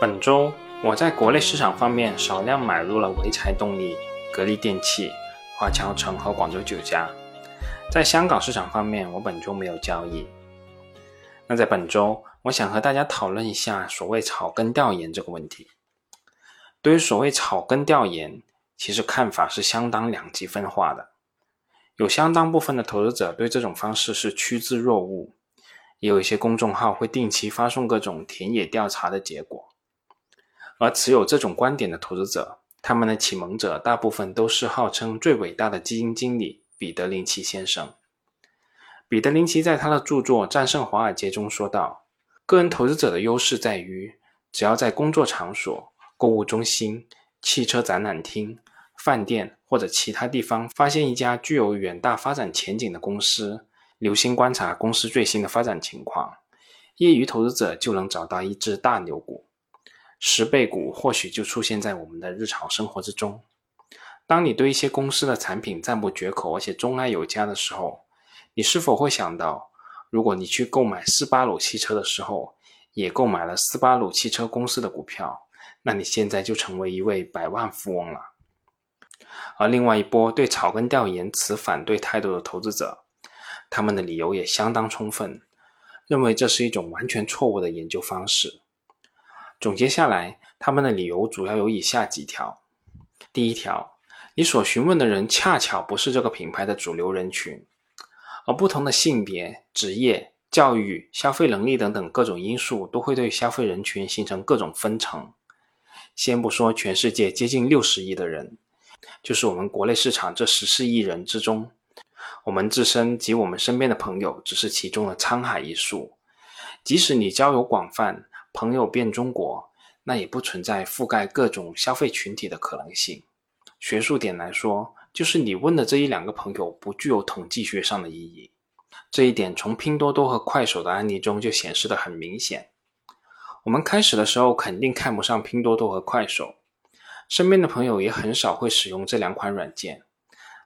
本周我在国内市场方面少量买入了潍柴动力、格力电器、华侨城和广州酒家。在香港市场方面，我本周没有交易。那在本周，我想和大家讨论一下所谓草根调研这个问题。对于所谓草根调研，其实看法是相当两极分化的。有相当部分的投资者对这种方式是趋之若鹜，也有一些公众号会定期发送各种田野调查的结果。而持有这种观点的投资者，他们的启蒙者大部分都是号称最伟大的基金经理彼得林奇先生。彼得林奇在他的著作《战胜华尔街》中说道：“个人投资者的优势在于，只要在工作场所、购物中心、汽车展览厅、饭店或者其他地方发现一家具有远大发展前景的公司，留心观察公司最新的发展情况，业余投资者就能找到一只大牛股。”十倍股或许就出现在我们的日常生活之中。当你对一些公司的产品赞不绝口，而且钟爱有加的时候，你是否会想到，如果你去购买斯巴鲁汽车的时候，也购买了斯巴鲁汽车公司的股票，那你现在就成为一位百万富翁了。而另外一波对草根调研持反对态度的投资者，他们的理由也相当充分，认为这是一种完全错误的研究方式。总结下来，他们的理由主要有以下几条：第一条，你所询问的人恰巧不是这个品牌的主流人群，而不同的性别、职业、教育、消费能力等等各种因素都会对消费人群形成各种分层。先不说全世界接近六十亿的人，就是我们国内市场这十四亿人之中，我们自身及我们身边的朋友只是其中的沧海一粟。即使你交友广泛，朋友遍中国，那也不存在覆盖各种消费群体的可能性。学术点来说，就是你问的这一两个朋友不具有统计学上的意义。这一点从拼多多和快手的案例中就显示的很明显。我们开始的时候肯定看不上拼多多和快手，身边的朋友也很少会使用这两款软件，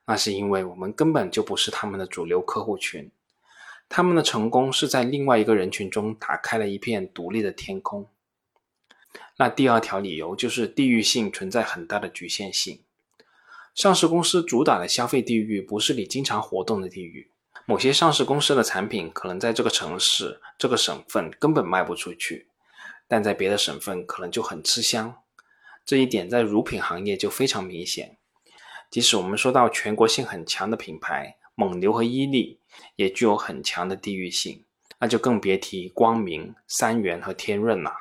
那是因为我们根本就不是他们的主流客户群。他们的成功是在另外一个人群中打开了一片独立的天空。那第二条理由就是地域性存在很大的局限性。上市公司主打的消费地域不是你经常活动的地域。某些上市公司的产品可能在这个城市、这个省份根本卖不出去，但在别的省份可能就很吃香。这一点在乳品行业就非常明显。即使我们说到全国性很强的品牌，蒙牛和伊利。也具有很强的地域性，那就更别提光明、三元和天润了。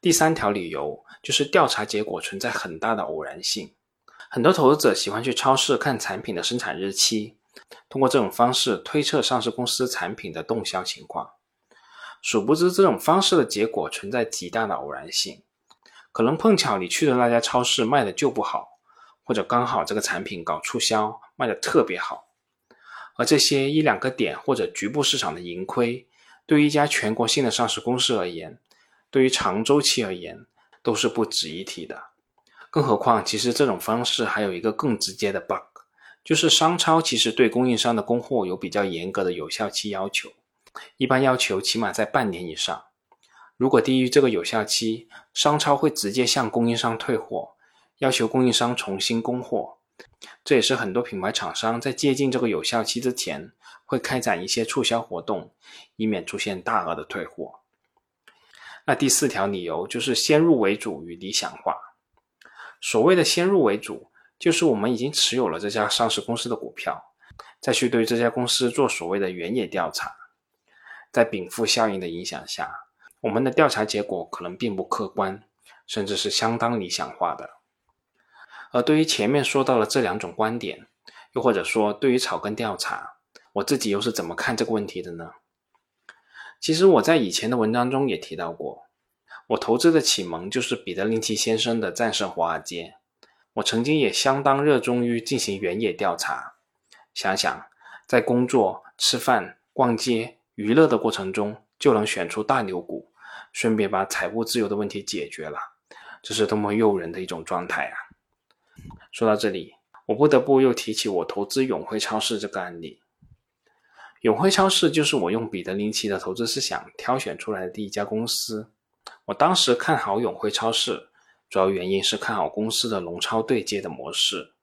第三条理由就是调查结果存在很大的偶然性，很多投资者喜欢去超市看产品的生产日期，通过这种方式推测上市公司产品的动销情况。殊不知，这种方式的结果存在极大的偶然性，可能碰巧你去的那家超市卖的就不好，或者刚好这个产品搞促销卖的特别好。而这些一两个点或者局部市场的盈亏，对于一家全国性的上市公司而言，对于长周期而言，都是不值一提的。更何况，其实这种方式还有一个更直接的 bug，就是商超其实对供应商的供货有比较严格的有效期要求，一般要求起码在半年以上。如果低于这个有效期，商超会直接向供应商退货，要求供应商重新供货。这也是很多品牌厂商在接近这个有效期之前，会开展一些促销活动，以免出现大额的退货。那第四条理由就是先入为主与理想化。所谓的先入为主，就是我们已经持有了这家上市公司的股票，再去对这家公司做所谓的原野调查，在禀赋效应的影响下，我们的调查结果可能并不客观，甚至是相当理想化的。而对于前面说到的这两种观点，又或者说对于草根调查，我自己又是怎么看这个问题的呢？其实我在以前的文章中也提到过，我投资的启蒙就是彼得林奇先生的《战胜华尔街》。我曾经也相当热衷于进行原野调查。想想在工作、吃饭、逛街、娱乐的过程中就能选出大牛股，顺便把财务自由的问题解决了，这是多么诱人的一种状态啊！说到这里，我不得不又提起我投资永辉超市这个案例。永辉超市就是我用彼得林奇的投资思想挑选出来的第一家公司。我当时看好永辉超市，主要原因是看好公司的龙超对接的模式，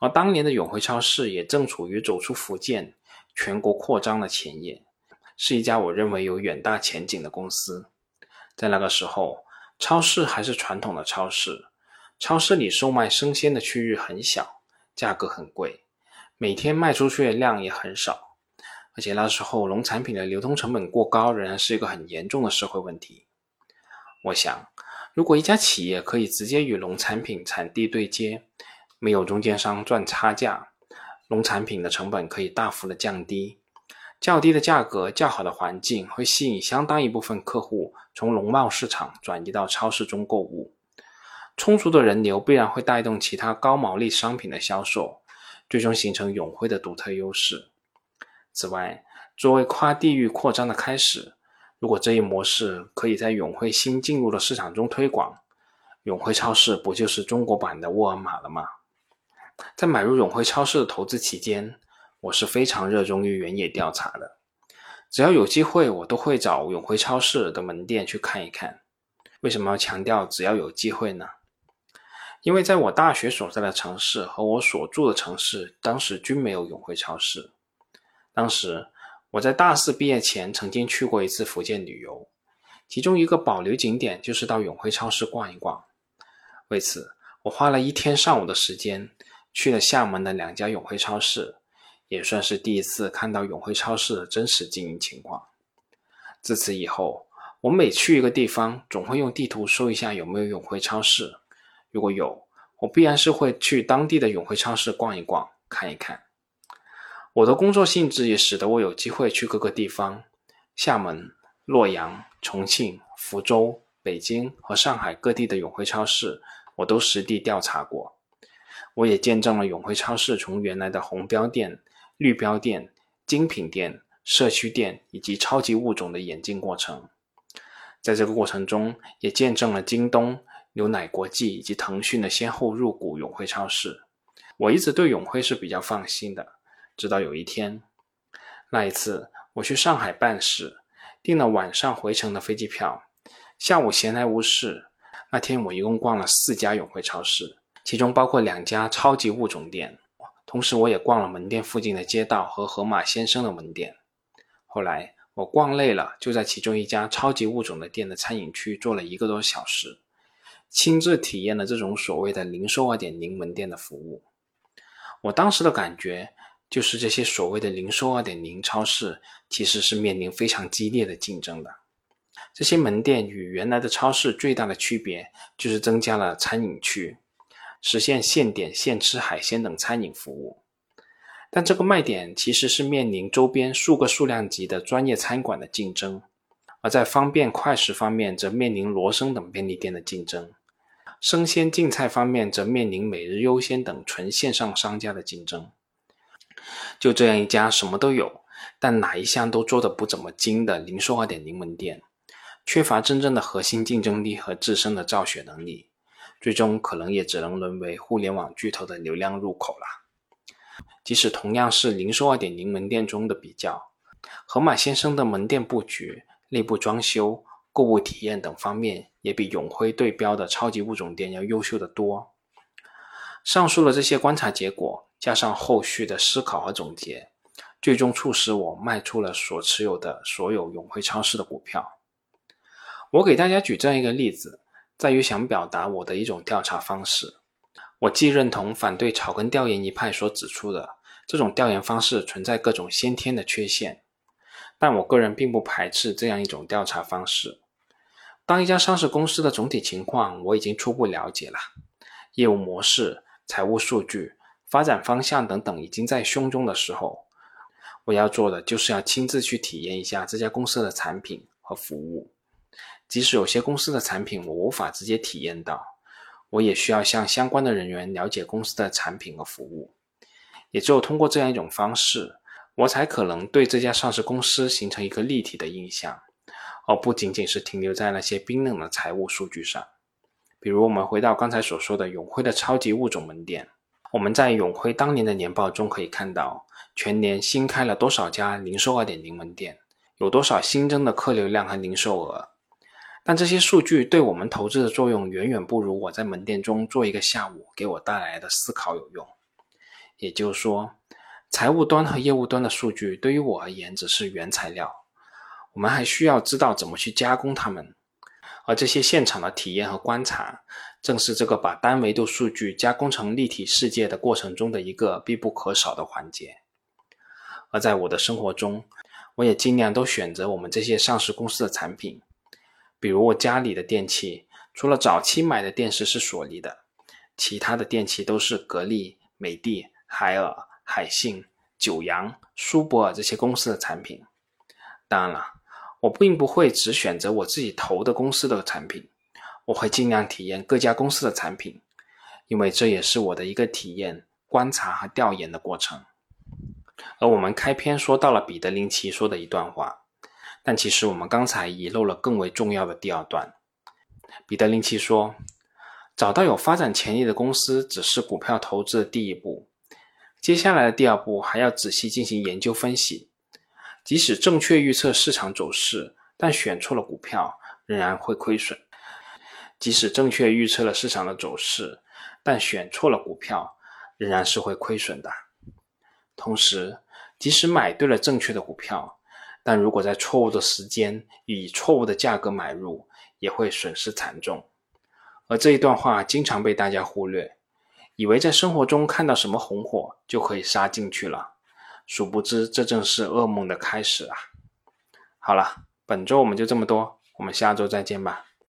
而当年的永辉超市也正处于走出福建、全国扩张的前夜，是一家我认为有远大前景的公司。在那个时候，超市还是传统的超市，超市里售卖生鲜的区域很小，价格很贵，每天卖出去的量也很少，而且那时候农产品的流通成本过高，仍然是一个很严重的社会问题。我想，如果一家企业可以直接与农产品产地对接，没有中间商赚差价，农产品的成本可以大幅的降低，较低的价格、较好的环境会吸引相当一部分客户从农贸市场转移到超市中购物。充足的人流必然会带动其他高毛利商品的销售，最终形成永辉的独特优势。此外，作为跨地域扩张的开始。如果这一模式可以在永辉新进入的市场中推广，永辉超市不就是中国版的沃尔玛了吗？在买入永辉超市的投资期间，我是非常热衷于原野调查的。只要有机会，我都会找永辉超市的门店去看一看。为什么要强调只要有机会呢？因为在我大学所在的城市和我所住的城市，当时均没有永辉超市。当时。我在大四毕业前曾经去过一次福建旅游，其中一个保留景点就是到永辉超市逛一逛。为此，我花了一天上午的时间去了厦门的两家永辉超市，也算是第一次看到永辉超市的真实经营情况。自此以后，我每去一个地方，总会用地图搜一下有没有永辉超市，如果有，我必然是会去当地的永辉超市逛一逛，看一看。我的工作性质也使得我有机会去各个地方，厦门、洛阳、重庆、福州、北京和上海各地的永辉超市，我都实地调查过。我也见证了永辉超市从原来的红标店、绿标店、精品店、社区店以及超级物种的演进过程。在这个过程中，也见证了京东、牛奶国际以及腾讯的先后入股永辉超市。我一直对永辉是比较放心的。直到有一天，那一次我去上海办事，订了晚上回程的飞机票。下午闲来无事，那天我一共逛了四家永辉超市，其中包括两家超级物种店。同时，我也逛了门店附近的街道和河马先生的门店。后来我逛累了，就在其中一家超级物种的店的餐饮区坐了一个多小时，亲自体验了这种所谓的零售二点零门店的服务。我当时的感觉。就是这些所谓的零售二点零超市，其实是面临非常激烈的竞争的。这些门店与原来的超市最大的区别，就是增加了餐饮区，实现现点现吃海鲜等餐饮服务。但这个卖点其实是面临周边数个数量级的专业餐馆的竞争，而在方便快食方面，则面临罗森等便利店的竞争；生鲜净菜方面，则面临每日优鲜等纯线上商家的竞争。就这样一家什么都有，但哪一项都做的不怎么精的零售二点零门店，缺乏真正的核心竞争力和自身的造血能力，最终可能也只能沦为互联网巨头的流量入口了。即使同样是零售二点零门店中的比较，盒马鲜生的门店布局、内部装修、购物体验等方面，也比永辉对标的超级物种店要优秀的多。上述的这些观察结果。加上后续的思考和总结，最终促使我卖出了所持有的所有永辉超市的股票。我给大家举这样一个例子，在于想表达我的一种调查方式。我既认同反对草根调研一派所指出的这种调研方式存在各种先天的缺陷，但我个人并不排斥这样一种调查方式。当一家上市公司的总体情况我已经初步了解了，业务模式、财务数据。发展方向等等已经在胸中的时候，我要做的就是要亲自去体验一下这家公司的产品和服务。即使有些公司的产品我无法直接体验到，我也需要向相关的人员了解公司的产品和服务。也只有通过这样一种方式，我才可能对这家上市公司形成一个立体的印象，而不仅仅是停留在那些冰冷的财务数据上。比如，我们回到刚才所说的永辉的超级物种门店。我们在永辉当年的年报中可以看到，全年新开了多少家零售二点零门店，有多少新增的客流量和零售额。但这些数据对我们投资的作用远远不如我在门店中做一个下午给我带来的思考有用。也就是说，财务端和业务端的数据对于我而言只是原材料，我们还需要知道怎么去加工它们。而这些现场的体验和观察，正是这个把单维度数据加工成立体世界的过程中的一个必不可少的环节。而在我的生活中，我也尽量都选择我们这些上市公司的产品，比如我家里的电器，除了早期买的电视是索尼的，其他的电器都是格力、美的、海尔、海信、九阳、舒泊尔这些公司的产品。当然了。我并不会只选择我自己投的公司的产品，我会尽量体验各家公司的产品，因为这也是我的一个体验、观察和调研的过程。而我们开篇说到了彼得林奇说的一段话，但其实我们刚才遗漏了更为重要的第二段。彼得林奇说：“找到有发展潜力的公司只是股票投资的第一步，接下来的第二步还要仔细进行研究分析。”即使正确预测市场走势，但选错了股票，仍然会亏损。即使正确预测了市场的走势，但选错了股票，仍然是会亏损的。同时，即使买对了正确的股票，但如果在错误的时间以错误的价格买入，也会损失惨重。而这一段话经常被大家忽略，以为在生活中看到什么红火就可以杀进去了。殊不知，这正是噩梦的开始啊！好了，本周我们就这么多，我们下周再见吧。